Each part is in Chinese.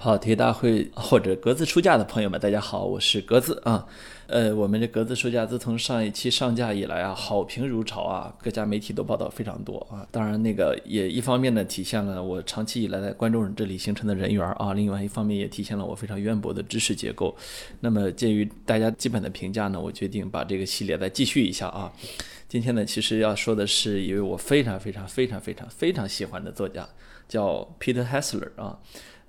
跑题大会或者格子书架的朋友们，大家好，我是格子啊。呃，我们这格子书架自从上一期上架以来啊，好评如潮啊，各家媒体都报道非常多啊。当然，那个也一方面呢，体现了我长期以来在观众这里形成的人缘啊，另外一方面也体现了我非常渊博的知识结构。那么，鉴于大家基本的评价呢，我决定把这个系列再继续一下啊。今天呢，其实要说的是一位我非常非常非常非常非常喜欢的作家，叫 Peter Hessler 啊。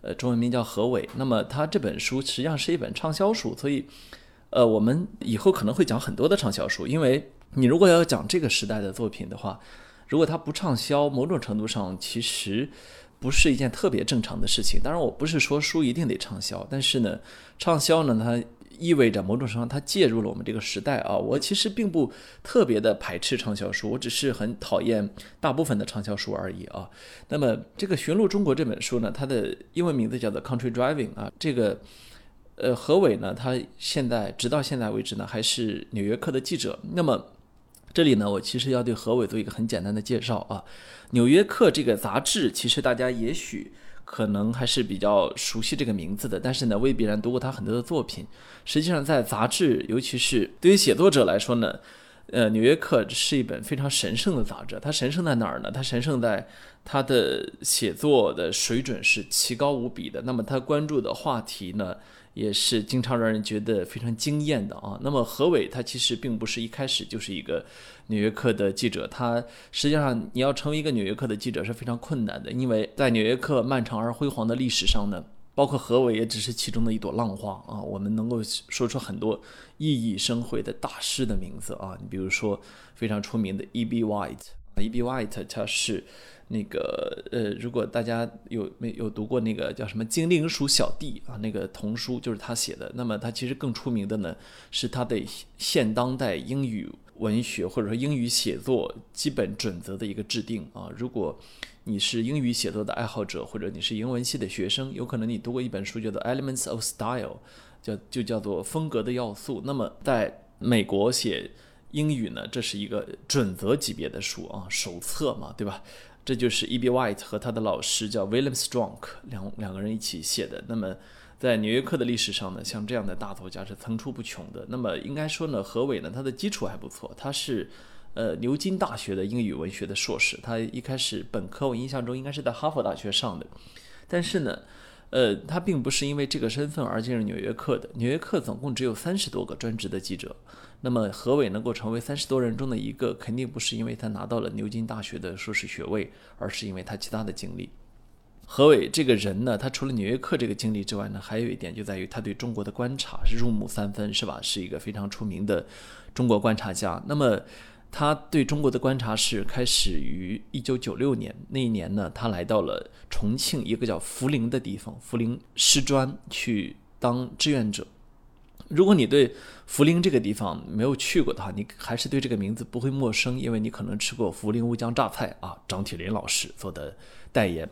呃，中文名叫何伟。那么他这本书实际上是一本畅销书，所以，呃，我们以后可能会讲很多的畅销书。因为你如果要讲这个时代的作品的话，如果它不畅销，某种程度上其实不是一件特别正常的事情。当然，我不是说书一定得畅销，但是呢，畅销呢，它。意味着某种程度上，它介入了我们这个时代啊。我其实并不特别的排斥畅销书，我只是很讨厌大部分的畅销书而已啊。那么这个《寻路中国》这本书呢，它的英文名字叫做《Country Driving》啊。这个呃何伟呢，他现在直到现在为止呢，还是《纽约客》的记者。那么这里呢，我其实要对何伟做一个很简单的介绍啊。《纽约客》这个杂志，其实大家也许。可能还是比较熟悉这个名字的，但是呢，未必然读过他很多的作品。实际上，在杂志，尤其是对于写作者来说呢，呃，《纽约客》是一本非常神圣的杂志。它神圣在哪儿呢？它神圣在它的写作的水准是奇高无比的。那么，他关注的话题呢？也是经常让人觉得非常惊艳的啊。那么何伟他其实并不是一开始就是一个纽约客的记者，他实际上你要成为一个纽约客的记者是非常困难的，因为在纽约客漫长而辉煌的历史上呢，包括何伟也只是其中的一朵浪花啊。我们能够说出很多熠熠生辉的大师的名字啊，你比如说非常出名的 E.B. White，E.B. White 他是。那个呃，如果大家有没有读过那个叫什么《精灵鼠小弟》啊，那个童书就是他写的。那么他其实更出名的呢，是他的现当代英语文学或者说英语写作基本准则的一个制定啊。如果你是英语写作的爱好者，或者你是英文系的学生，有可能你读过一本书叫做《Elements of Style》，叫就叫做风格的要素。那么在美国写英语呢，这是一个准则级别的书啊，手册嘛，对吧？这就是 E.B. White 和他的老师叫 William Strong 两两个人一起写的。那么，在纽约客的历史上呢，像这样的大作家是层出不穷的。那么，应该说呢，何伟呢，他的基础还不错。他是呃牛津大学的英语文学的硕士。他一开始本科我印象中应该是在哈佛大学上的，但是呢。呃，他并不是因为这个身份而进入《纽约客》的。《纽约客》总共只有三十多个专职的记者，那么何伟能够成为三十多人中的一个，肯定不是因为他拿到了牛津大学的硕士学位，而是因为他其他的经历。何伟这个人呢，他除了《纽约客》这个经历之外呢，还有一点就在于他对中国的观察是入木三分，是吧？是一个非常出名的中国观察家。那么。他对中国的观察是开始于一九九六年那一年呢，他来到了重庆一个叫涪陵的地方，涪陵师专去当志愿者。如果你对涪陵这个地方没有去过的话，你还是对这个名字不会陌生，因为你可能吃过涪陵乌江榨菜啊，张铁林老师做的代言。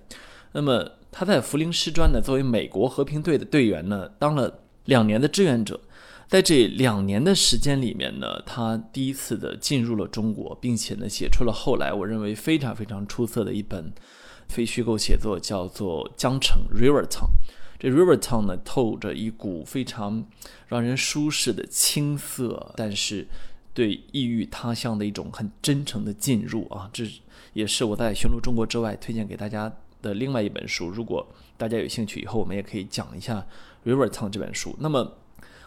那么他在涪陵师专呢，作为美国和平队的队员呢，当了两年的志愿者。在这两年的时间里面呢，他第一次的进入了中国，并且呢，写出了后来我认为非常非常出色的一本非虚构写作，叫做《江城 River Town》。这 River Town 呢，透着一股非常让人舒适的青涩，但是对异域他乡的一种很真诚的进入啊，这也是我在寻路中国之外推荐给大家的另外一本书。如果大家有兴趣，以后我们也可以讲一下 River Town 这本书。那么。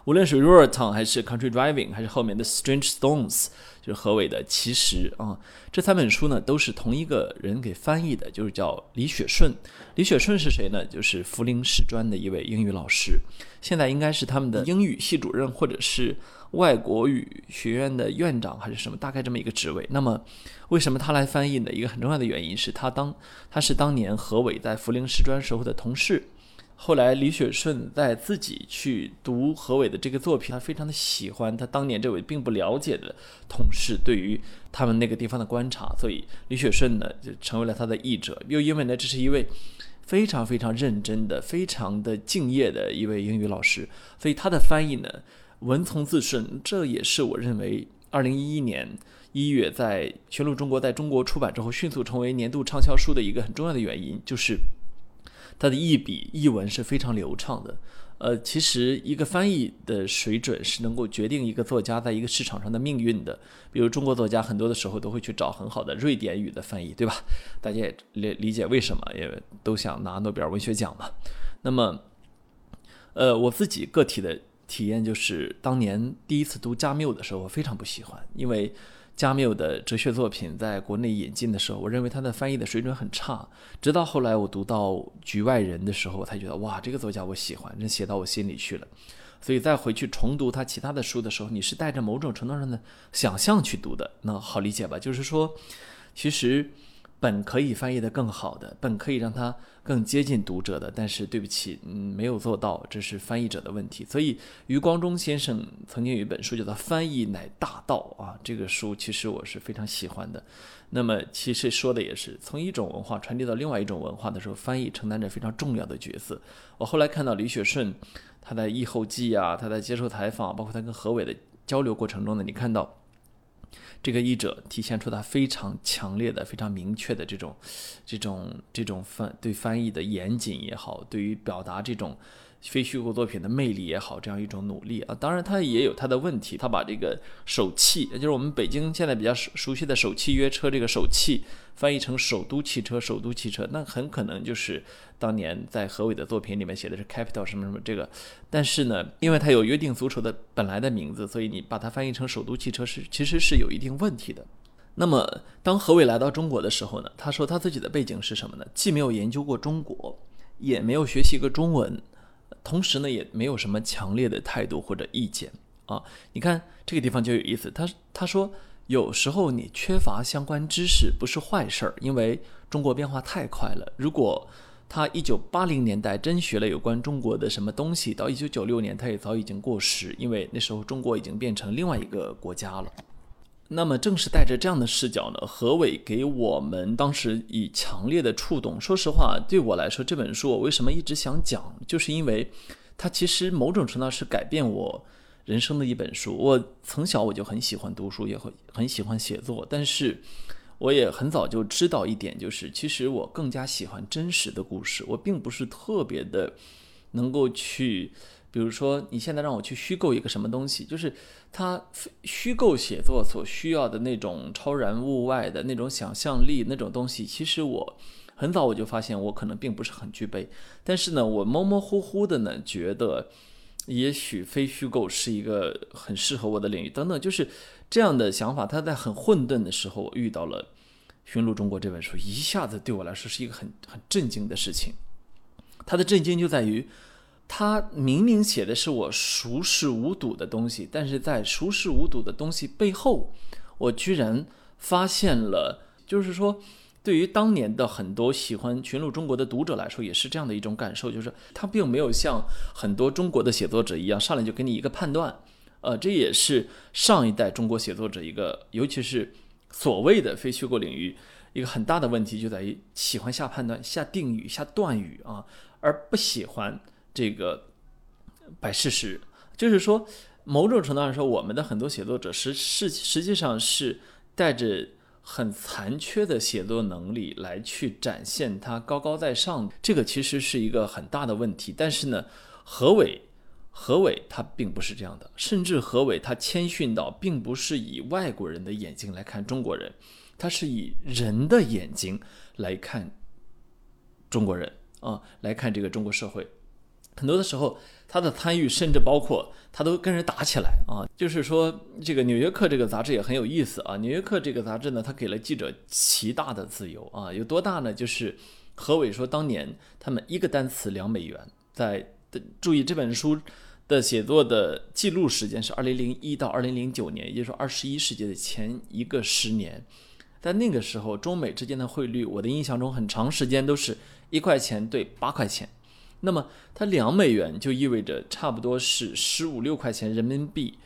无论是 Rural Town 还是 Country Driving，还是后面的 Strange Stones，就是何伟的其实啊，这三本书呢都是同一个人给翻译的，就是叫李雪顺。李雪顺是谁呢？就是涪陵师专的一位英语老师，现在应该是他们的英语系主任，或者是外国语学院的院长，还是什么，大概这么一个职位。那么，为什么他来翻译呢？一个很重要的原因是他当他是当年何伟在涪陵师专时候的同事。后来，李雪顺在自己去读何伟的这个作品，他非常的喜欢他当年这位并不了解的同事对于他们那个地方的观察，所以李雪顺呢就成为了他的译者。又因为呢，这是一位非常非常认真的、非常的敬业的一位英语老师，所以他的翻译呢文从字顺。这也是我认为二零一一年一月在《全路中国》在中国出版之后迅速成为年度畅销书的一个很重要的原因，就是。他的译笔译文是非常流畅的。呃，其实一个翻译的水准是能够决定一个作家在一个市场上的命运的。比如中国作家很多的时候都会去找很好的瑞典语的翻译，对吧？大家也理理解为什么，也都想拿诺贝尔文学奖嘛。那么，呃，我自己个体的体验就是，当年第一次读加缪的时候，我非常不喜欢，因为。加缪的哲学作品在国内引进的时候，我认为他的翻译的水准很差。直到后来我读到《局外人》的时候，我才觉得哇，这个作家我喜欢，这写到我心里去了。所以再回去重读他其他的书的时候，你是带着某种程度上的想象去读的，那好理解吧？就是说，其实。本可以翻译的更好的，本可以让它更接近读者的，但是对不起，嗯，没有做到，这是翻译者的问题。所以余光中先生曾经有一本书叫做《翻译乃大道》啊，这个书其实我是非常喜欢的。那么其实说的也是从一种文化传递到另外一种文化的时候，翻译承担着非常重要的角色。我后来看到李雪顺他在译后记啊，他在接受采访，包括他跟何伟的交流过程中呢，你看到。这个译者体现出他非常强烈的、非常明确的这种、这种、这种翻对翻译的严谨也好，对于表达这种。非虚构作品的魅力也好，这样一种努力啊，当然它也有它的问题。他把这个首汽，也就是我们北京现在比较熟熟悉的首汽约车这个首汽，翻译成首都汽车，首都汽车，那很可能就是当年在何伟的作品里面写的是 capital 什么什么这个。但是呢，因为它有约定俗成的本来的名字，所以你把它翻译成首都汽车是其实是有一定问题的。那么当何伟来到中国的时候呢，他说他自己的背景是什么呢？既没有研究过中国，也没有学习过中文。同时呢，也没有什么强烈的态度或者意见啊。你看这个地方就有意思，他他说有时候你缺乏相关知识不是坏事儿，因为中国变化太快了。如果他一九八零年代真学了有关中国的什么东西，到一九九六年他也早已经过时，因为那时候中国已经变成另外一个国家了。那么正是带着这样的视角呢，何伟给我们当时以强烈的触动。说实话，对我来说，这本书我为什么一直想讲，就是因为它其实某种程度是改变我人生的一本书。我从小我就很喜欢读书，也会很喜欢写作，但是我也很早就知道一点，就是其实我更加喜欢真实的故事。我并不是特别的能够去。比如说，你现在让我去虚构一个什么东西，就是它虚构写作所需要的那种超然物外的那种想象力那种东西，其实我很早我就发现我可能并不是很具备。但是呢，我模模糊糊的呢觉得，也许非虚构是一个很适合我的领域等等，就是这样的想法。他在很混沌的时候，我遇到了《寻路中国》这本书，一下子对我来说是一个很很震惊的事情。他的震惊就在于。他明明写的是我熟视无睹的东西，但是在熟视无睹的东西背后，我居然发现了，就是说，对于当年的很多喜欢《群鹿中国》的读者来说，也是这样的一种感受，就是他并没有像很多中国的写作者一样，上来就给你一个判断。呃，这也是上一代中国写作者一个，尤其是所谓的非虚构领域一个很大的问题，就在于喜欢下判断、下定语、下断语啊，而不喜欢。这个摆事实，就是说，某种程度上说，我们的很多写作者实实实际上是带着很残缺的写作能力来去展现他高高在上，这个其实是一个很大的问题。但是呢，何伟，何伟他并不是这样的，甚至何伟他谦逊到，并不是以外国人的眼睛来看中国人，他是以人的眼睛来看中国人啊，来看这个中国社会。很多的时候，他的参与甚至包括他都跟人打起来啊。就是说，这个《纽约客》这个杂志也很有意思啊。《纽约客》这个杂志呢，他给了记者极大的自由啊。有多大呢？就是何伟说，当年他们一个单词两美元。在注意这本书的写作的记录时间是二零零一到二零零九年，也就是说二十一世纪的前一个十年。在那个时候，中美之间的汇率，我的印象中很长时间都是一块钱对八块钱。那么它两美元就意味着差不多是十五六块钱人民币，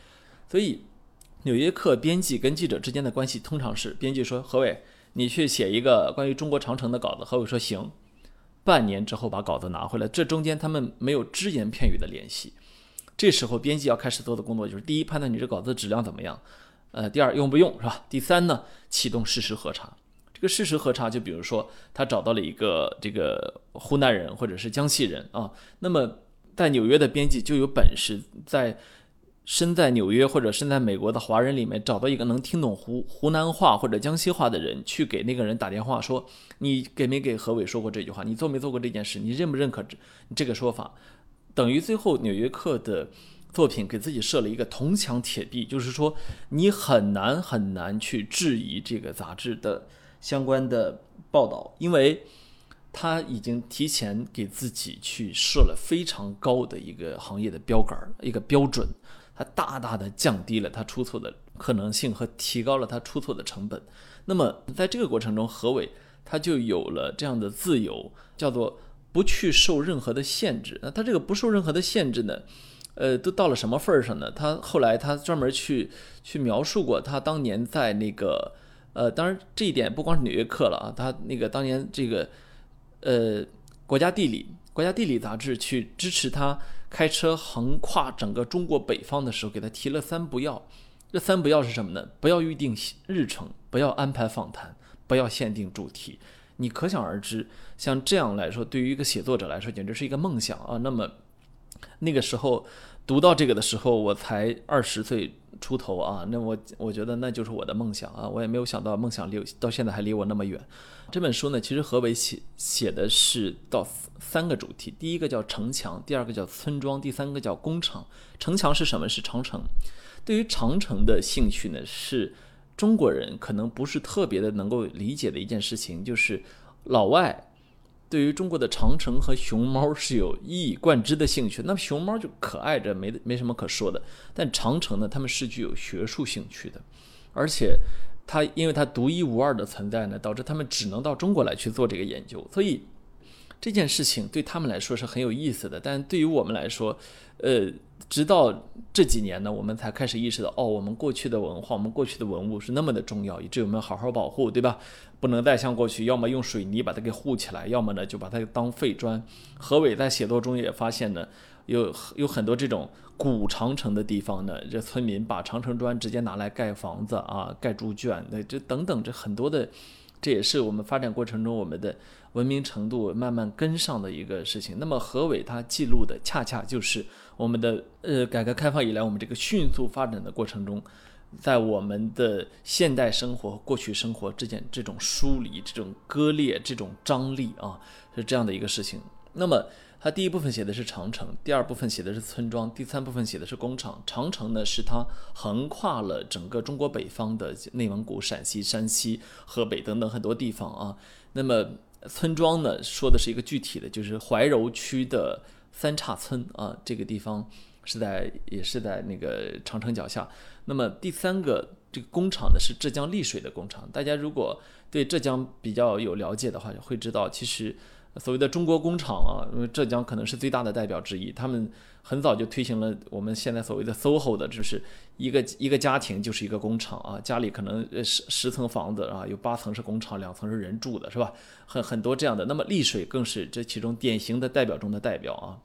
所以《纽约客》编辑跟记者之间的关系通常是：编辑说何伟，你去写一个关于中国长城的稿子，何伟说行，半年之后把稿子拿回来，这中间他们没有只言片语的联系。这时候编辑要开始做的工作就是：第一，判断你这稿子质量怎么样；呃，第二，用不用是吧？第三呢，启动事实核查。事实核查，就比如说他找到了一个这个湖南人或者是江西人啊，那么在纽约的编辑就有本事在身在纽约或者身在美国的华人里面找到一个能听懂湖湖南话或者江西话的人，去给那个人打电话说：“你给没给何伟说过这句话？你做没做过这件事？你认不认可这这个说法？”等于最后《纽约客》的。作品给自己设了一个铜墙铁壁，就是说你很难很难去质疑这个杂志的相关的报道，因为他已经提前给自己去设了非常高的一个行业的标杆一个标准，他大大的降低了他出错的可能性和提高了他出错的成本。那么在这个过程中，何伟他就有了这样的自由，叫做不去受任何的限制。那他这个不受任何的限制呢？呃，都到了什么份儿上呢？他后来他专门去去描述过，他当年在那个，呃，当然这一点不光是《纽约客》了啊，他那个当年这个，呃，《国家地理》《国家地理》杂志去支持他开车横跨整个中国北方的时候，给他提了三不要。这三不要是什么呢？不要预定日程，不要安排访谈，不要限定主题。你可想而知，像这样来说，对于一个写作者来说，简直是一个梦想啊。那么。那个时候读到这个的时候，我才二十岁出头啊，那我我觉得那就是我的梦想啊，我也没有想到梦想离到现在还离我那么远。这本书呢，其实何伟写写的是到三个主题，第一个叫城墙，第二个叫村庄，第三个叫工厂。城墙是什么？是长城。对于长城的兴趣呢，是中国人可能不是特别的能够理解的一件事情，就是老外。对于中国的长城和熊猫是有一以贯之的兴趣，那么熊猫就可爱着，没没什么可说的。但长城呢，他们是具有学术兴趣的，而且它因为它独一无二的存在呢，导致他们只能到中国来去做这个研究，所以这件事情对他们来说是很有意思的。但对于我们来说，呃。直到这几年呢，我们才开始意识到，哦，我们过去的文化，我们过去的文物是那么的重要，以致我们好好保护，对吧？不能再像过去，要么用水泥把它给护起来，要么呢就把它当废砖。何伟在写作中也发现呢，有有很多这种古长城的地方呢，这村民把长城砖直接拿来盖房子啊，盖猪圈，那这等等这很多的。这也是我们发展过程中我们的文明程度慢慢跟上的一个事情。那么何伟他记录的恰恰就是我们的呃改革开放以来我们这个迅速发展的过程中，在我们的现代生活和过去生活之间这种疏离、这种割裂、这种张力啊，是这样的一个事情。那么。他第一部分写的是长城，第二部分写的是村庄，第三部分写的是工厂。长城呢，是它横跨了整个中国北方的内蒙古、陕西、山西、河北等等很多地方啊。那么村庄呢，说的是一个具体的，就是怀柔区的三岔村啊，这个地方是在也是在那个长城脚下。那么第三个这个工厂呢，是浙江丽水的工厂。大家如果对浙江比较有了解的话，会知道其实。所谓的中国工厂啊，因为浙江可能是最大的代表之一，他们很早就推行了我们现在所谓的 SOHO 的，就是一个一个家庭就是一个工厂啊，家里可能十十层房子啊，有八层是工厂，两层是人住的，是吧？很很多这样的。那么丽水更是这其中典型的代表中的代表啊，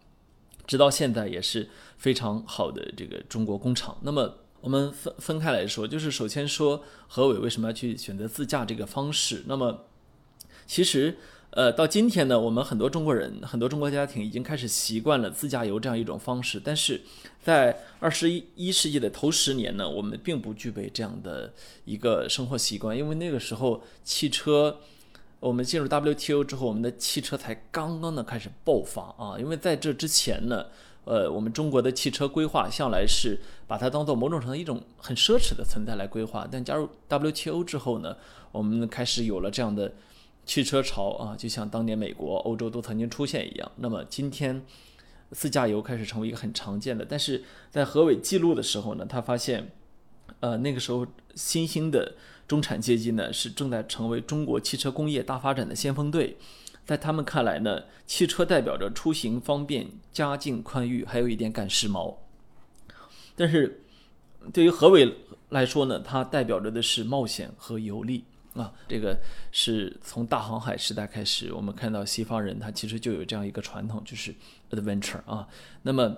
直到现在也是非常好的这个中国工厂。那么我们分分开来说，就是首先说何伟为什么要去选择自驾这个方式？那么其实。呃，到今天呢，我们很多中国人，很多中国家庭已经开始习惯了自驾游这样一种方式。但是，在二十一世纪的头十年呢，我们并不具备这样的一个生活习惯，因为那个时候汽车，我们进入 WTO 之后，我们的汽车才刚刚的开始爆发啊。因为在这之前呢，呃，我们中国的汽车规划向来是把它当做某种程度一种很奢侈的存在来规划。但加入 WTO 之后呢，我们开始有了这样的。汽车潮啊，就像当年美国、欧洲都曾经出现一样。那么今天，自驾游开始成为一个很常见的。但是在何伟记录的时候呢，他发现，呃，那个时候新兴的中产阶级呢，是正在成为中国汽车工业大发展的先锋队。在他们看来呢，汽车代表着出行方便、家境宽裕，还有一点赶时髦。但是对于何伟来说呢，它代表着的是冒险和游历。啊，这个是从大航海时代开始，我们看到西方人他其实就有这样一个传统，就是 adventure 啊。那么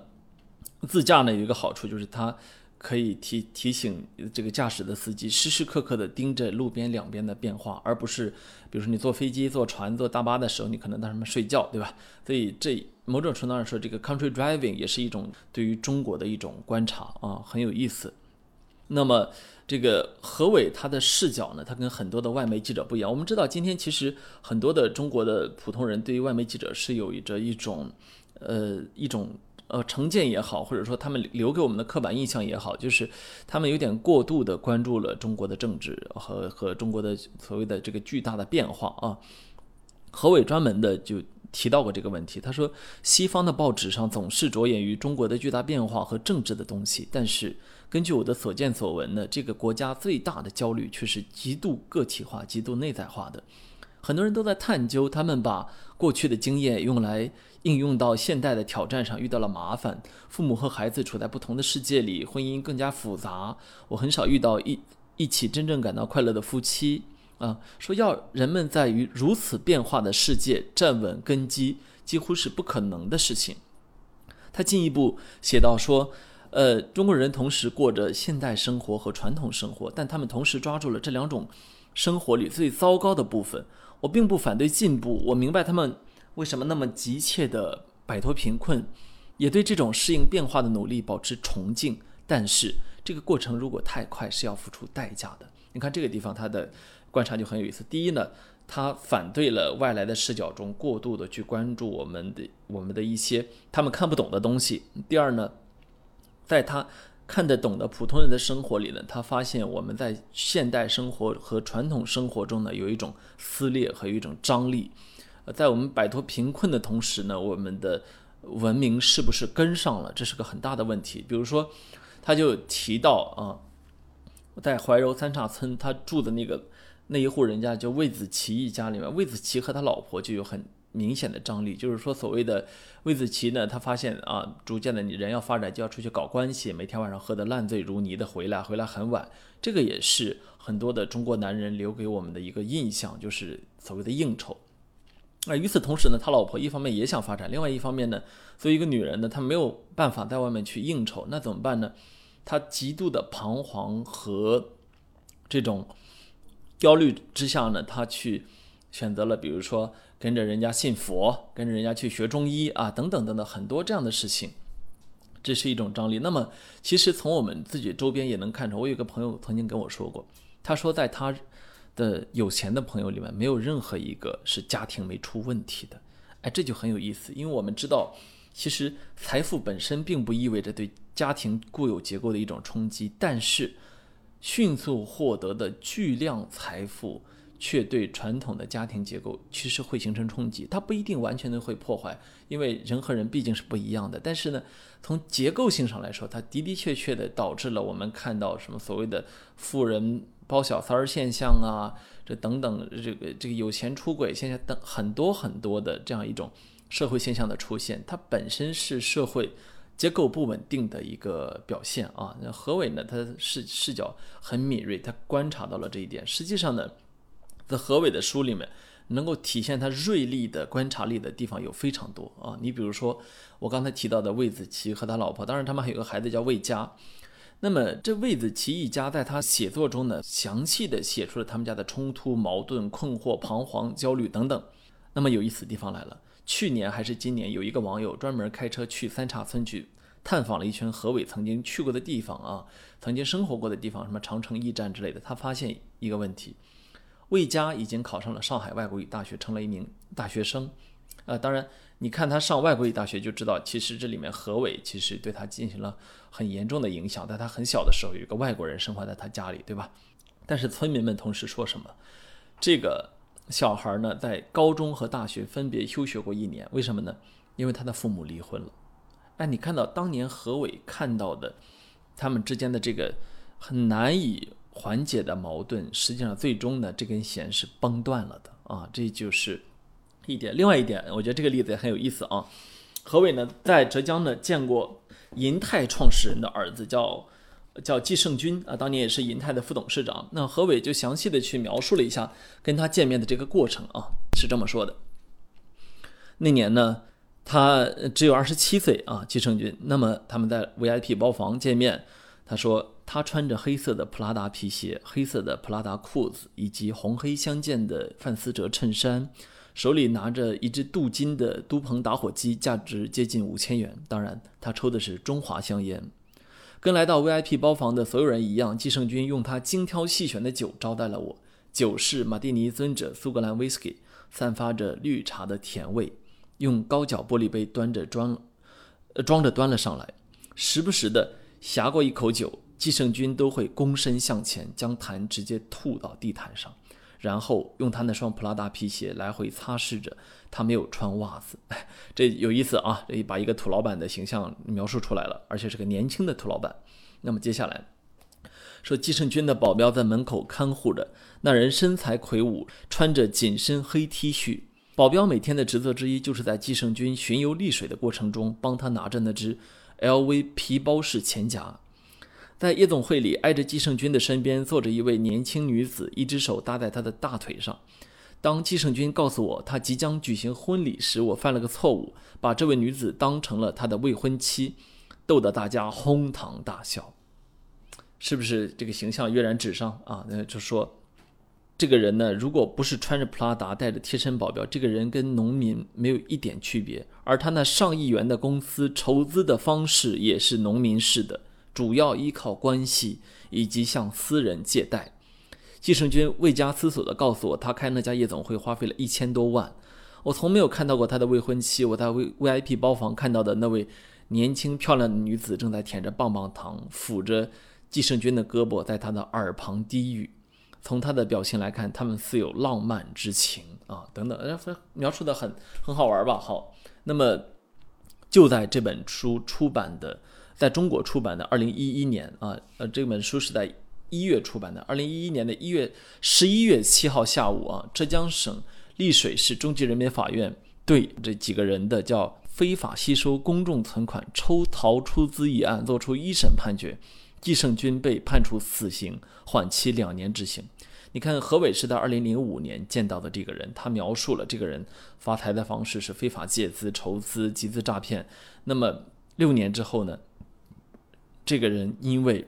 自驾呢有一个好处，就是它可以提提醒这个驾驶的司机时时刻刻的盯着路边两边的变化，而不是比如说你坐飞机、坐船、坐大巴的时候，你可能在上面睡觉，对吧？所以这某种程度上说，这个 country driving 也是一种对于中国的一种观察啊，很有意思。那么这个何伟他的视角呢，他跟很多的外媒记者不一样。我们知道，今天其实很多的中国的普通人对于外媒记者是有着一种呃一种。呃，成见也好，或者说他们留给我们的刻板印象也好，就是他们有点过度的关注了中国的政治和和中国的所谓的这个巨大的变化啊。何伟专门的就提到过这个问题，他说西方的报纸上总是着眼于中国的巨大变化和政治的东西，但是根据我的所见所闻呢，这个国家最大的焦虑却是极度个体化、极度内在化的。很多人都在探究，他们把过去的经验用来应用到现代的挑战上，遇到了麻烦。父母和孩子处在不同的世界里，婚姻更加复杂。我很少遇到一一起真正感到快乐的夫妻啊。说要人们在于如此变化的世界站稳根基，几乎是不可能的事情。他进一步写道说，呃，中国人同时过着现代生活和传统生活，但他们同时抓住了这两种生活里最糟糕的部分。我并不反对进步，我明白他们为什么那么急切地摆脱贫困，也对这种适应变化的努力保持崇敬。但是这个过程如果太快，是要付出代价的。你看这个地方，他的观察就很有意思。第一呢，他反对了外来的视角中过度的去关注我们的我们的一些他们看不懂的东西。第二呢，在他。看得懂的普通人的生活里呢，他发现我们在现代生活和传统生活中呢，有一种撕裂和一种张力。在我们摆脱贫困的同时呢，我们的文明是不是跟上了？这是个很大的问题。比如说，他就提到啊，在怀柔三岔村，他住的那个那一户人家，就魏子奇一家里面，魏子奇和他老婆就有很。明显的张力，就是说，所谓的魏子奇呢，他发现啊，逐渐的，你人要发展就要出去搞关系，每天晚上喝得烂醉如泥的回来，回来很晚，这个也是很多的中国男人留给我们的一个印象，就是所谓的应酬。那与此同时呢，他老婆一方面也想发展，另外一方面呢，作为一个女人呢，她没有办法在外面去应酬，那怎么办呢？他极度的彷徨和这种焦虑之下呢，他去选择了，比如说。跟着人家信佛，跟着人家去学中医啊，等等等等，很多这样的事情，这是一种张力。那么，其实从我们自己周边也能看出，我有个朋友曾经跟我说过，他说在他的有钱的朋友里面，没有任何一个是家庭没出问题的。哎，这就很有意思，因为我们知道，其实财富本身并不意味着对家庭固有结构的一种冲击，但是迅速获得的巨量财富。却对传统的家庭结构其实会形成冲击，它不一定完全的会破坏，因为人和人毕竟是不一样的。但是呢，从结构性上来说，它的的确确的导致了我们看到什么所谓的富人包小三儿现象啊，这等等，这个这个有钱出轨现象等很多很多的这样一种社会现象的出现，它本身是社会结构不稳定的一个表现啊。那何伟呢，他视视角很敏锐，他观察到了这一点。实际上呢。在何伟的书里面，能够体现他锐利的观察力的地方有非常多啊。你比如说，我刚才提到的魏子奇和他老婆，当然他们还有个孩子叫魏佳。那么这魏子奇一家在他写作中呢，详细的写出了他们家的冲突、矛盾、困惑、彷徨、焦虑等等。那么有意思的地方来了，去年还是今年，有一个网友专门开车去三岔村去探访了一圈何伟曾经去过的地方啊，曾经生活过的地方，什么长城驿站之类的。他发现一个问题。魏佳已经考上了上海外国语大学，成了一名大学生。呃，当然，你看他上外国语大学就知道，其实这里面何伟其实对他进行了很严重的影响。在他很小的时候，有一个外国人生活在他家里，对吧？但是村民们同时说什么？这个小孩呢，在高中和大学分别休学过一年，为什么呢？因为他的父母离婚了。哎，你看到当年何伟看到的他们之间的这个很难以。缓解的矛盾，实际上最终呢，这根弦是崩断了的啊，这就是一点。另外一点，我觉得这个例子也很有意思啊。何伟呢，在浙江呢见过银泰创始人的儿子，叫叫季胜军啊，当年也是银泰的副董事长。那何伟就详细的去描述了一下跟他见面的这个过程啊，是这么说的：那年呢，他只有二十七岁啊，季胜军。那么他们在 VIP 包房见面。他说他穿着黑色的普拉达皮鞋、黑色的普拉达裤子以及红黑相间的范思哲衬衫，手里拿着一只镀金的都鹏打火机，价值接近五千元。当然，他抽的是中华香烟。跟来到 VIP 包房的所有人一样，季胜军用他精挑细选的酒招待了我。酒是马蒂尼尊者苏格兰威士忌，散发着绿茶的甜味。用高脚玻璃杯端着装，呃装着端了上来，时不时的呷过一口酒，季胜军都会躬身向前，将痰直接吐到地毯上，然后用他那双普拉达皮鞋来回擦拭着。他没有穿袜子，这有意思啊！这把一个土老板的形象描述出来了，而且是个年轻的土老板。那么接下来说，季胜军的保镖在门口看护着，那人身材魁梧，穿着紧身黑 T 恤。保镖每天的职责之一，就是在季胜军巡游丽水的过程中，帮他拿着那只 LV 皮包式钱夹。在夜总会里，挨着季胜军的身边坐着一位年轻女子，一只手搭在他的大腿上。当季胜军告诉我他即将举行婚礼时，我犯了个错误，把这位女子当成了他的未婚妻，逗得大家哄堂大笑。是不是这个形象跃然纸上啊？那就说。这个人呢，如果不是穿着普拉达、带着贴身保镖，这个人跟农民没有一点区别。而他那上亿元的公司筹资的方式也是农民式的，主要依靠关系以及向私人借贷。季胜军未加思索地告诉我，他开那家夜总会花费了一千多万。我从没有看到过他的未婚妻。我在 V VIP 包房看到的那位年轻漂亮的女子，正在舔着棒棒糖，抚着季胜军的胳膊，在他的耳旁低语。从他的表情来看，他们似有浪漫之情啊，等等，呃，描述的很很好玩吧？好，那么就在这本书出版的，在中国出版的二零一一年啊，呃，这本书是在一月出版的，二零一一年的一月十一月七号下午啊，浙江省丽水市中级人民法院对这几个人的叫非法吸收公众存款、抽逃出资一案作出一审判决。季胜军被判处死刑，缓期两年执行。你看，何伟是在二零零五年见到的这个人，他描述了这个人发财的方式是非法借资、筹资、集资诈骗。那么六年之后呢？这个人因为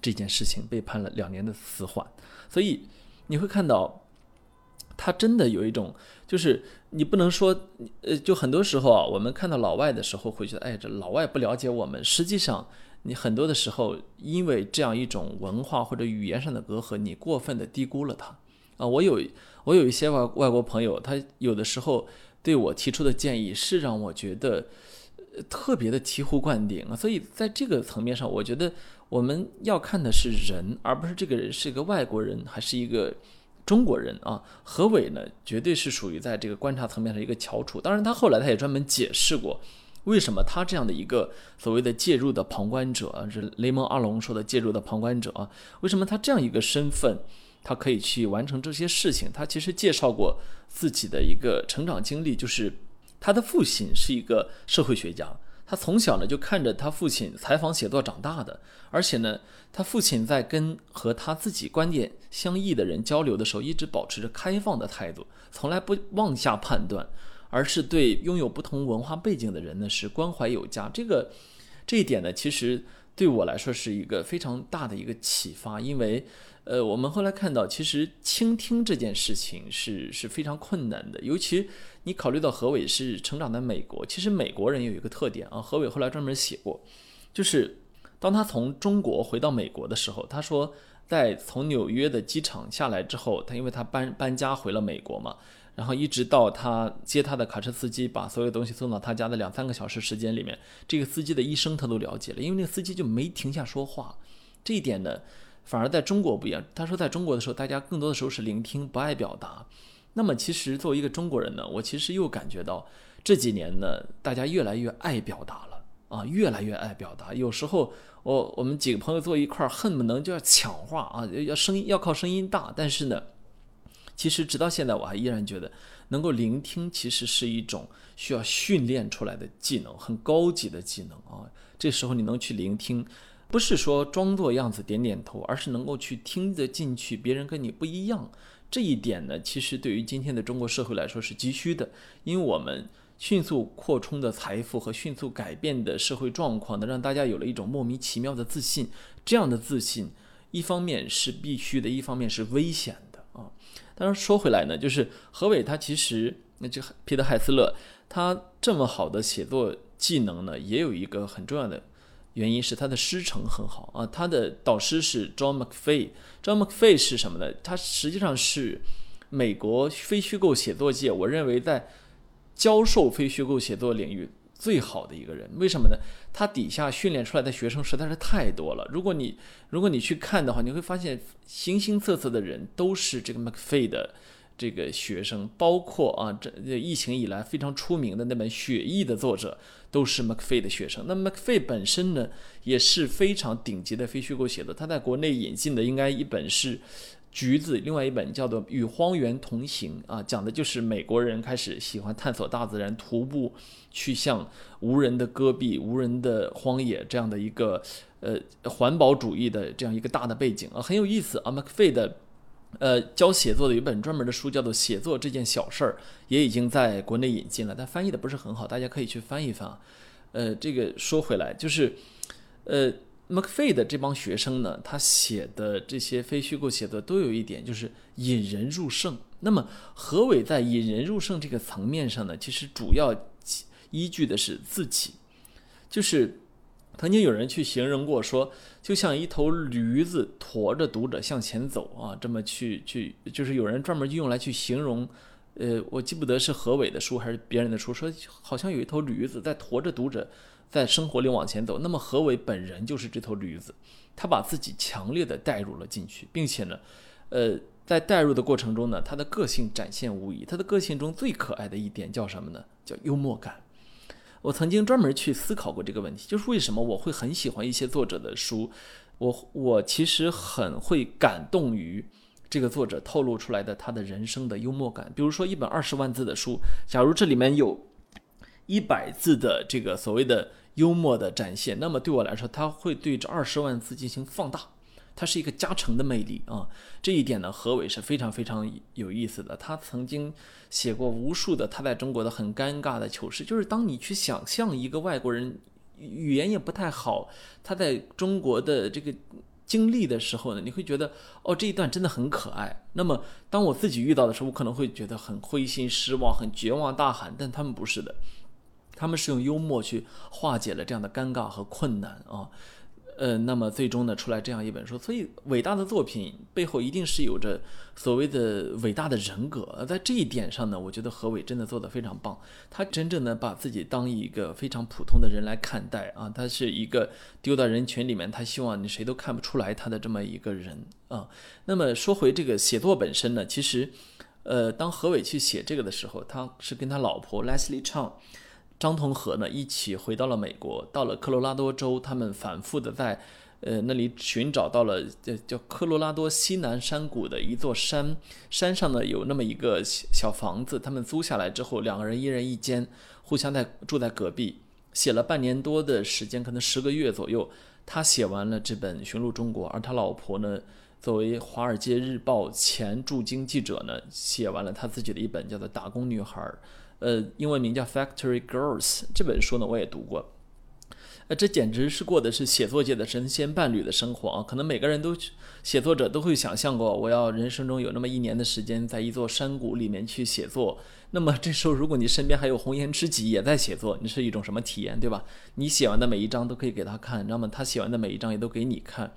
这件事情被判了两年的死缓。所以你会看到，他真的有一种，就是你不能说，呃，就很多时候啊，我们看到老外的时候会觉得，哎，这老外不了解我们。实际上。你很多的时候，因为这样一种文化或者语言上的隔阂，你过分的低估了他。啊，我有我有一些外外国朋友，他有的时候对我提出的建议是让我觉得特别的醍醐灌顶啊。所以在这个层面上，我觉得我们要看的是人，而不是这个人是一个外国人还是一个中国人啊。何伟呢，绝对是属于在这个观察层面上一个翘楚。当然，他后来他也专门解释过。为什么他这样的一个所谓的介入的旁观者，是雷蒙阿隆说的介入的旁观者啊？为什么他这样一个身份，他可以去完成这些事情？他其实介绍过自己的一个成长经历，就是他的父亲是一个社会学家，他从小呢就看着他父亲采访写作长大的，而且呢，他父亲在跟和他自己观点相异的人交流的时候，一直保持着开放的态度，从来不妄下判断。而是对拥有不同文化背景的人呢，是关怀有加。这个这一点呢，其实对我来说是一个非常大的一个启发。因为，呃，我们后来看到，其实倾听这件事情是是非常困难的。尤其你考虑到何伟是成长在美国，其实美国人有一个特点啊。何伟后来专门写过，就是当他从中国回到美国的时候，他说，在从纽约的机场下来之后，他因为他搬搬家回了美国嘛。然后一直到他接他的卡车司机把所有东西送到他家的两三个小时时间里面，这个司机的一生他都了解了，因为那个司机就没停下说话。这一点呢，反而在中国不一样。他说，在中国的时候，大家更多的时候是聆听，不爱表达。那么其实作为一个中国人呢，我其实又感觉到这几年呢，大家越来越爱表达了啊，越来越爱表达。有时候我我们几个朋友坐一块儿，恨不能就要抢话啊，要声音要靠声音大，但是呢。其实直到现在，我还依然觉得，能够聆听其实是一种需要训练出来的技能，很高级的技能啊。这时候你能去聆听，不是说装作样子点点头，而是能够去听得进去，别人跟你不一样。这一点呢，其实对于今天的中国社会来说是急需的，因为我们迅速扩充的财富和迅速改变的社会状况呢，让大家有了一种莫名其妙的自信。这样的自信，一方面是必须的，一方面是危险的啊。当然说回来呢，就是何伟他其实，那就彼得海斯勒他这么好的写作技能呢，也有一个很重要的原因是他的师承很好啊。他的导师是 John McPhee。John McPhee 是什么呢？他实际上是美国非虚构写作界，我认为在教授非虚构写作领域。最好的一个人，为什么呢？他底下训练出来的学生实在是太多了。如果你如果你去看的话，你会发现形形色色的人都是这个 McFay 的这个学生，包括啊，这疫情以来非常出名的那本《血疫》的作者都是 McFay 的学生。那 McFay 本身呢，也是非常顶级的非虚构写作。他在国内引进的应该一本是。橘子，另外一本叫做《与荒原同行》啊，讲的就是美国人开始喜欢探索大自然，徒步去向无人的戈壁、无人的荒野这样的一个呃环保主义的这样一个大的背景啊，很有意思啊。McFay 的呃教写作的有一本专门的书叫做《写作这件小事儿》，也已经在国内引进了，但翻译的不是很好，大家可以去翻一翻。呃，这个说回来就是呃。McFay 的这帮学生呢，他写的这些非虚构写作都有一点，就是引人入胜。那么何伟在引人入胜这个层面上呢，其实主要依据的是自己。就是曾经有人去形容过，说就像一头驴子驮着读者向前走啊，这么去去，就是有人专门用来去形容。呃，我记不得是何伟的书还是别人的书，说好像有一头驴子在驮着读者。在生活里往前走，那么何伟本人就是这头驴子，他把自己强烈的带入了进去，并且呢，呃，在带入的过程中呢，他的个性展现无疑。他的个性中最可爱的一点叫什么呢？叫幽默感。我曾经专门去思考过这个问题，就是为什么我会很喜欢一些作者的书，我我其实很会感动于这个作者透露出来的他的人生的幽默感。比如说一本二十万字的书，假如这里面有一百字的这个所谓的。幽默的展现，那么对我来说，他会对这二十万字进行放大，它是一个加成的魅力啊。这一点呢，何伟是非常非常有意思的。他曾经写过无数的他在中国的很尴尬的糗事，就是当你去想象一个外国人语言也不太好，他在中国的这个经历的时候呢，你会觉得哦，这一段真的很可爱。那么当我自己遇到的时候，我可能会觉得很灰心失望、很绝望、大喊，但他们不是的。他们是用幽默去化解了这样的尴尬和困难啊，呃，那么最终呢，出来这样一本书。所以，伟大的作品背后一定是有着所谓的伟大的人格。在这一点上呢，我觉得何伟真的做得非常棒。他真正的把自己当一个非常普通的人来看待啊，他是一个丢到人群里面，他希望你谁都看不出来他的这么一个人啊。那么说回这个写作本身呢，其实，呃，当何伟去写这个的时候，他是跟他老婆 Leslie Chang。张同和呢一起回到了美国，到了科罗拉多州，他们反复的在，呃那里寻找到了叫叫科罗拉多西南山谷的一座山，山上呢有那么一个小房子，他们租下来之后，两个人一人一间，互相在住在隔壁，写了半年多的时间，可能十个月左右，他写完了这本《寻路中国》，而他老婆呢，作为《华尔街日报》前驻京记者呢，写完了他自己的一本叫做《打工女孩》。呃，英文名叫《Factory Girls》这本书呢，我也读过。呃，这简直是过的是写作界的神仙伴侣的生活啊！可能每个人都写作者都会想象过，我要人生中有那么一年的时间，在一座山谷里面去写作。那么这时候，如果你身边还有红颜知己也在写作，你是一种什么体验，对吧？你写完的每一章都可以给他看，那么他写完的每一章也都给你看。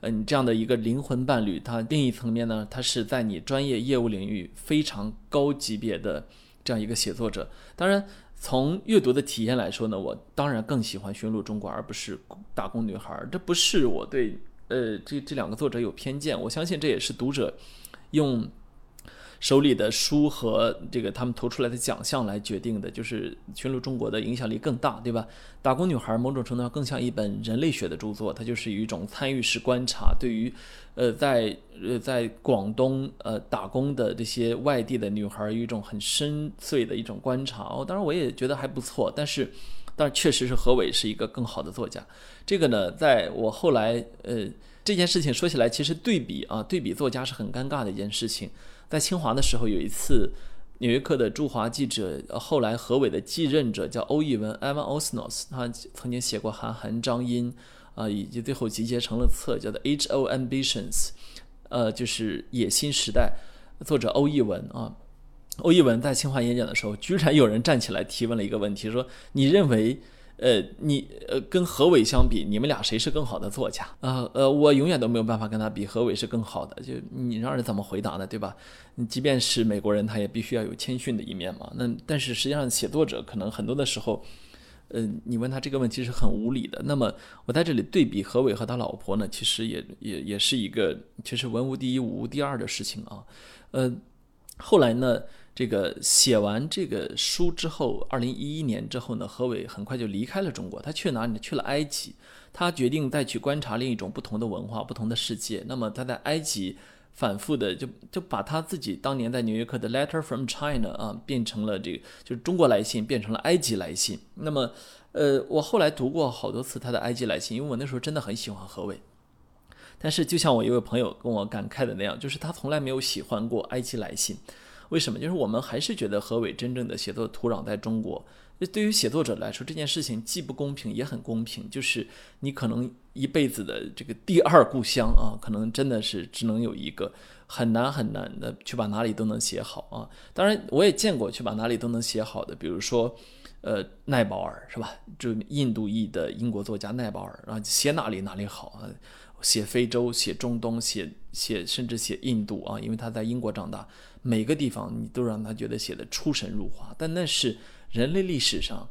嗯，这样的一个灵魂伴侣，他另一层面呢，他是在你专业业务领域非常高级别的。这样一个写作者，当然从阅读的体验来说呢，我当然更喜欢《驯鹿中国》而不是《打工女孩》。这不是我对呃这这两个作者有偏见，我相信这也是读者用。手里的书和这个他们投出来的奖项来决定的，就是《寻路中国》的影响力更大，对吧？《打工女孩》某种程度上更像一本人类学的著作，它就是有一种参与式观察，对于，呃，在呃在广东呃打工的这些外地的女孩，有一种很深邃的一种观察。哦，当然我也觉得还不错，但是，但确实是何伟是一个更好的作家。这个呢，在我后来呃这件事情说起来，其实对比啊，对比作家是很尴尬的一件事情。在清华的时候，有一次，纽约客的驻华记者，后来何伟的继任者叫欧义文 （Evan Osnos），他曾经写过韩寒、张英，啊，以及最后集结成了册，叫做《H.O. Ambitions》，呃，就是野心时代。作者欧译文啊，欧译文在清华演讲的时候，居然有人站起来提问了一个问题，说：“你认为？”呃，你呃，跟何伟相比，你们俩谁是更好的作家啊？呃，我永远都没有办法跟他比，何伟是更好的。就你让人怎么回答呢？对吧？你即便是美国人，他也必须要有谦逊的一面嘛。那但是实际上，写作者可能很多的时候，呃，你问他这个问题是很无理的。那么我在这里对比何伟和他老婆呢，其实也也也是一个其实文无第一，武无第二的事情啊。呃，后来呢？这个写完这个书之后，二零一一年之后呢，何伟很快就离开了中国。他去哪里？去了埃及。他决定再去观察另一种不同的文化、不同的世界。那么他在埃及反复的就就把他自己当年在纽约客的《Letter from China》啊变成了这个就是中国来信变成了埃及来信。那么呃，我后来读过好多次他的埃及来信，因为我那时候真的很喜欢何伟。但是就像我一位朋友跟我感慨的那样，就是他从来没有喜欢过埃及来信。为什么？就是我们还是觉得何伟真正的写作土壤在中国。那对于写作者来说，这件事情既不公平也很公平。就是你可能一辈子的这个第二故乡啊，可能真的是只能有一个，很难很难的去把哪里都能写好啊。当然，我也见过去把哪里都能写好的，比如说，呃，奈保尔是吧？就印度裔的英国作家奈保尔啊，写哪里哪里好啊。写非洲，写中东，写写甚至写印度啊，因为他在英国长大，每个地方你都让他觉得写的出神入化。但那是人类历史上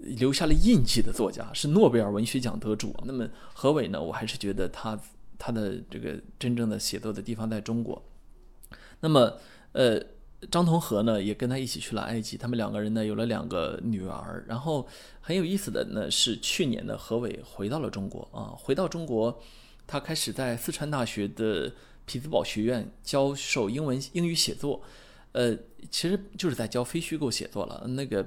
留下了印记的作家，是诺贝尔文学奖得主。那么何伟呢？我还是觉得他他的这个真正的写作的地方在中国。那么呃，张同和呢也跟他一起去了埃及，他们两个人呢有了两个女儿。然后很有意思的呢是去年的何伟回到了中国啊，回到中国。他开始在四川大学的匹兹堡学院教授英文英语写作，呃，其实就是在教非虚构写作了。那个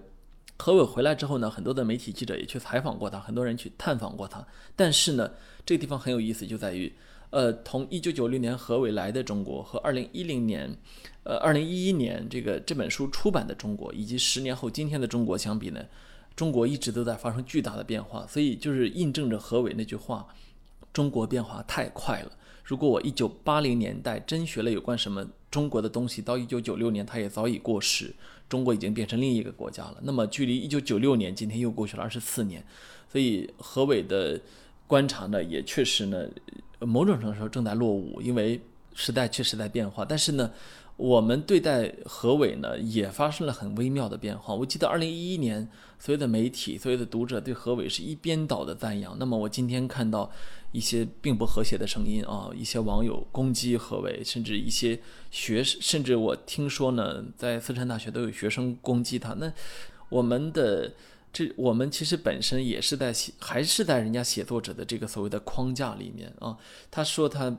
何伟回来之后呢，很多的媒体记者也去采访过他，很多人去探访过他。但是呢，这个地方很有意思，就在于，呃，从一九九六年何伟来的中国和二零一零年，呃，二零一一年这个这本书出版的中国，以及十年后今天的中国相比呢，中国一直都在发生巨大的变化。所以就是印证着何伟那句话。中国变化太快了。如果我一九八零年代真学了有关什么中国的东西，到一九九六年，它也早已过时，中国已经变成另一个国家了。那么，距离一九九六年，今天又过去了二十四年。所以，何伟的观察呢，也确实呢，某种程度上正在落伍，因为时代确实在变化。但是呢，我们对待何伟呢，也发生了很微妙的变化。我记得二零一一年，所有的媒体、所有的读者对何伟是一边倒的赞扬。那么，我今天看到。一些并不和谐的声音啊，一些网友攻击何伟，甚至一些学，甚至我听说呢，在四川大学都有学生攻击他。那我们的这，我们其实本身也是在写，还是在人家写作者的这个所谓的框架里面啊。他说他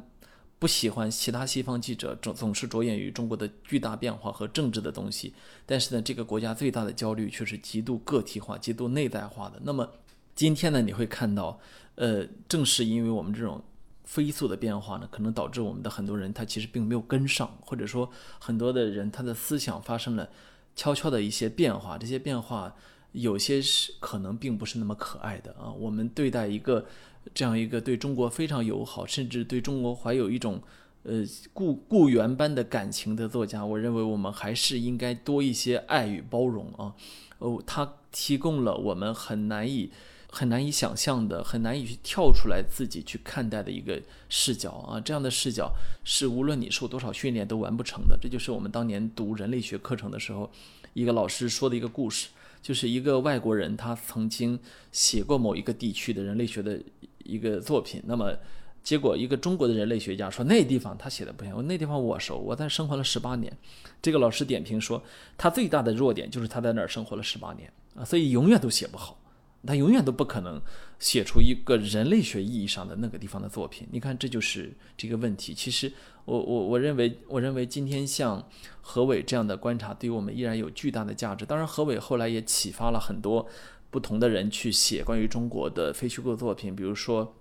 不喜欢其他西方记者总总是着眼于中国的巨大变化和政治的东西，但是呢，这个国家最大的焦虑却是极度个体化、极度内在化的。那么今天呢，你会看到。呃，正是因为我们这种飞速的变化呢，可能导致我们的很多人他其实并没有跟上，或者说很多的人他的思想发生了悄悄的一些变化。这些变化有些是可能并不是那么可爱的啊。我们对待一个这样一个对中国非常友好，甚至对中国怀有一种呃故故园般的感情的作家，我认为我们还是应该多一些爱与包容啊。哦，他提供了我们很难以。很难以想象的，很难以去跳出来自己去看待的一个视角啊！这样的视角是无论你受多少训练都完不成的。这就是我们当年读人类学课程的时候，一个老师说的一个故事，就是一个外国人他曾经写过某一个地区的人类学的一个作品，那么结果一个中国的人类学家说那地方他写的不行，那地方我熟，我在生活了十八年。这个老师点评说，他最大的弱点就是他在那儿生活了十八年啊，所以永远都写不好。他永远都不可能写出一个人类学意义上的那个地方的作品。你看，这就是这个问题。其实，我我我认为，我认为今天像何伟这样的观察，对于我们依然有巨大的价值。当然，何伟后来也启发了很多不同的人去写关于中国的非虚构作品。比如说，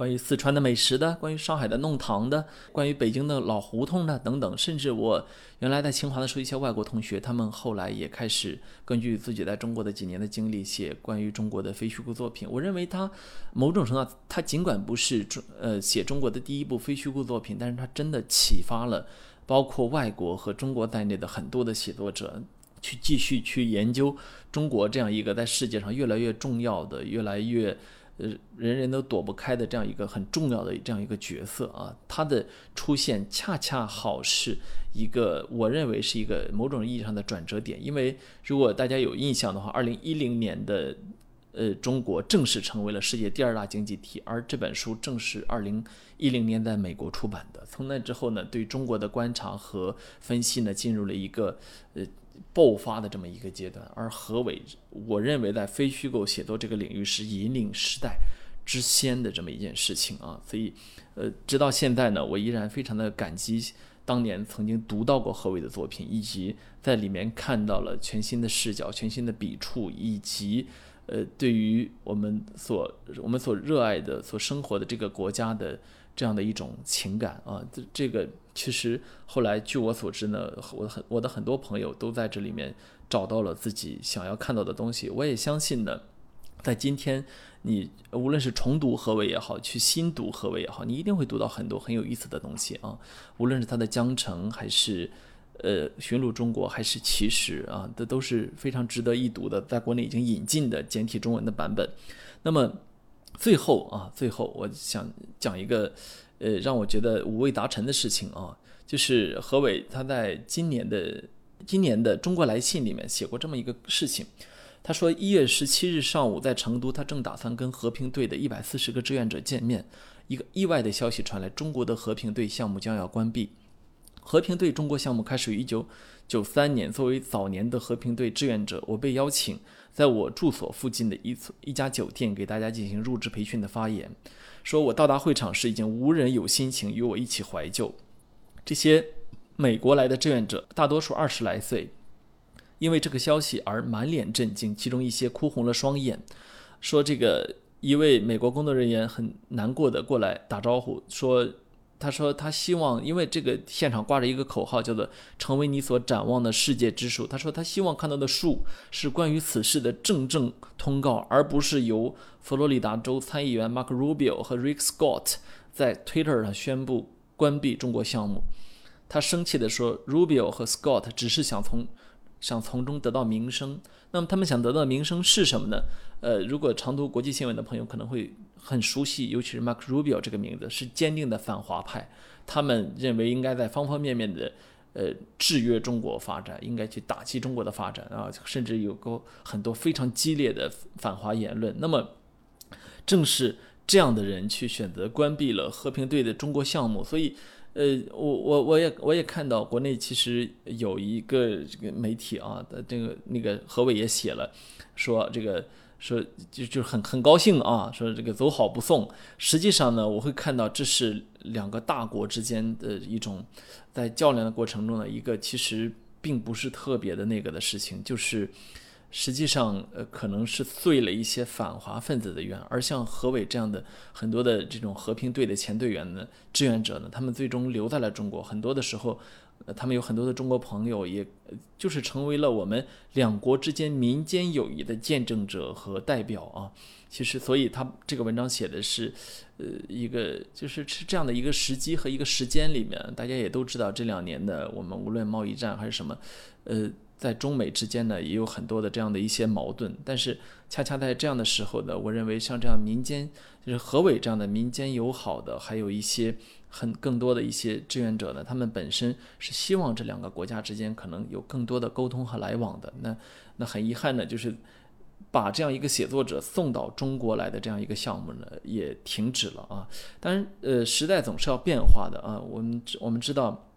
关于四川的美食的，关于上海的弄堂的，关于北京的老胡同的等等，甚至我原来在清华的时候，一些外国同学，他们后来也开始根据自己在中国的几年的经历，写关于中国的非虚构作品。我认为他某种程度，他尽管不是中呃写中国的第一部非虚构作品，但是他真的启发了包括外国和中国在内的很多的写作者，去继续去研究中国这样一个在世界上越来越重要的、越来越。呃，人人都躲不开的这样一个很重要的这样一个角色啊，他的出现恰恰好是一个我认为是一个某种意义上的转折点。因为如果大家有印象的话，二零一零年的呃中国正式成为了世界第二大经济体，而这本书正是二零一零年在美国出版的。从那之后呢，对中国的观察和分析呢，进入了一个呃。爆发的这么一个阶段，而何伟，我认为在非虚构写作这个领域是引领时代之先的这么一件事情啊，所以，呃，直到现在呢，我依然非常的感激当年曾经读到过何伟的作品，以及在里面看到了全新的视角、全新的笔触，以及呃，对于我们所我们所热爱的、所生活的这个国家的。这样的一种情感啊，这这个其实后来据我所知呢，我很我的很多朋友都在这里面找到了自己想要看到的东西。我也相信呢，在今天你无论是重读何为也好，去新读何为也好，你一定会读到很多很有意思的东西啊。无论是他的《江城》，还是呃《寻路中国》，还是《奇史》啊，这都是非常值得一读的，在国内已经引进的简体中文的版本。那么。最后啊，最后我想讲一个，呃，让我觉得五味杂陈的事情啊，就是何伟他在今年的今年的《中国来信》里面写过这么一个事情。他说，一月十七日上午在成都，他正打算跟和平队的一百四十个志愿者见面，一个意外的消息传来，中国的和平队项目将要关闭。和平队中国项目开始于一九九三年，作为早年的和平队志愿者，我被邀请。在我住所附近的一一家酒店给大家进行入职培训的发言，说我到达会场时已经无人有心情与我一起怀旧。这些美国来的志愿者大多数二十来岁，因为这个消息而满脸震惊，其中一些哭红了双眼。说这个一位美国工作人员很难过的过来打招呼说。他说：“他希望，因为这个现场挂着一个口号，叫做‘成为你所展望的世界之树’。他说他希望看到的树是关于此事的正正通告，而不是由佛罗里达州参议员 Mark Rubio 和 Rick Scott 在 Twitter 上宣布关闭中国项目。他生气地说：‘Rubio 和 Scott 只是想从想从中得到名声。那么他们想得到的名声是什么呢？呃，如果常读国际新闻的朋友可能会。”很熟悉，尤其是 Mark Rubio 这个名字是坚定的反华派，他们认为应该在方方面面的呃制约中国发展，应该去打击中国的发展啊，甚至有过很多非常激烈的反华言论。那么，正是这样的人去选择关闭了和平队的中国项目，所以呃，我我我也我也看到国内其实有一个这个媒体啊的这个那个何伟也写了，说这个。说就就很很高兴啊，说这个走好不送。实际上呢，我会看到这是两个大国之间的一种在较量的过程中的一个其实并不是特别的那个的事情，就是实际上呃可能是遂了一些反华分子的愿，而像何伟这样的很多的这种和平队的前队员呢、志愿者呢，他们最终留在了中国，很多的时候。呃，他们有很多的中国朋友，也就是成为了我们两国之间民间友谊的见证者和代表啊。其实，所以他这个文章写的是，呃，一个就是是这样的一个时机和一个时间里面，大家也都知道，这两年的我们无论贸易战还是什么，呃，在中美之间呢，也有很多的这样的一些矛盾。但是，恰恰在这样的时候呢，我认为像这样民间，就是何伟这样的民间友好的，还有一些。很更多的一些志愿者呢，他们本身是希望这两个国家之间可能有更多的沟通和来往的。那那很遗憾呢，就是把这样一个写作者送到中国来的这样一个项目呢，也停止了啊。当然，呃，时代总是要变化的啊。我们我们知道，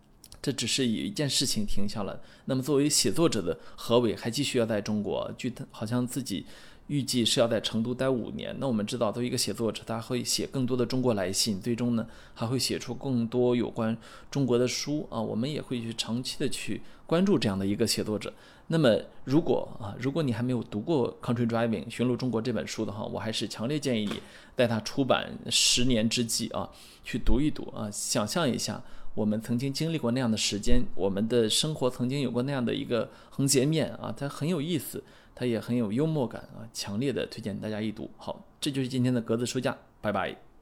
这只是有一件事情停下了。那么，作为写作者的何伟还继续要在中国，据他好像自己预计是要在成都待五年。那我们知道，作为一个写作者，他会写更多的中国来信，最终呢还会写出更多有关中国的书啊。我们也会去长期的去关注这样的一个写作者。那么，如果啊，如果你还没有读过《Country Driving》寻路中国这本书的话，我还是强烈建议你在它出版十年之际啊，去读一读啊，想象一下我们曾经经历过那样的时间，我们的生活曾经有过那样的一个横截面啊，它很有意思，它也很有幽默感啊，强烈的推荐大家一读。好，这就是今天的格子书架，拜拜。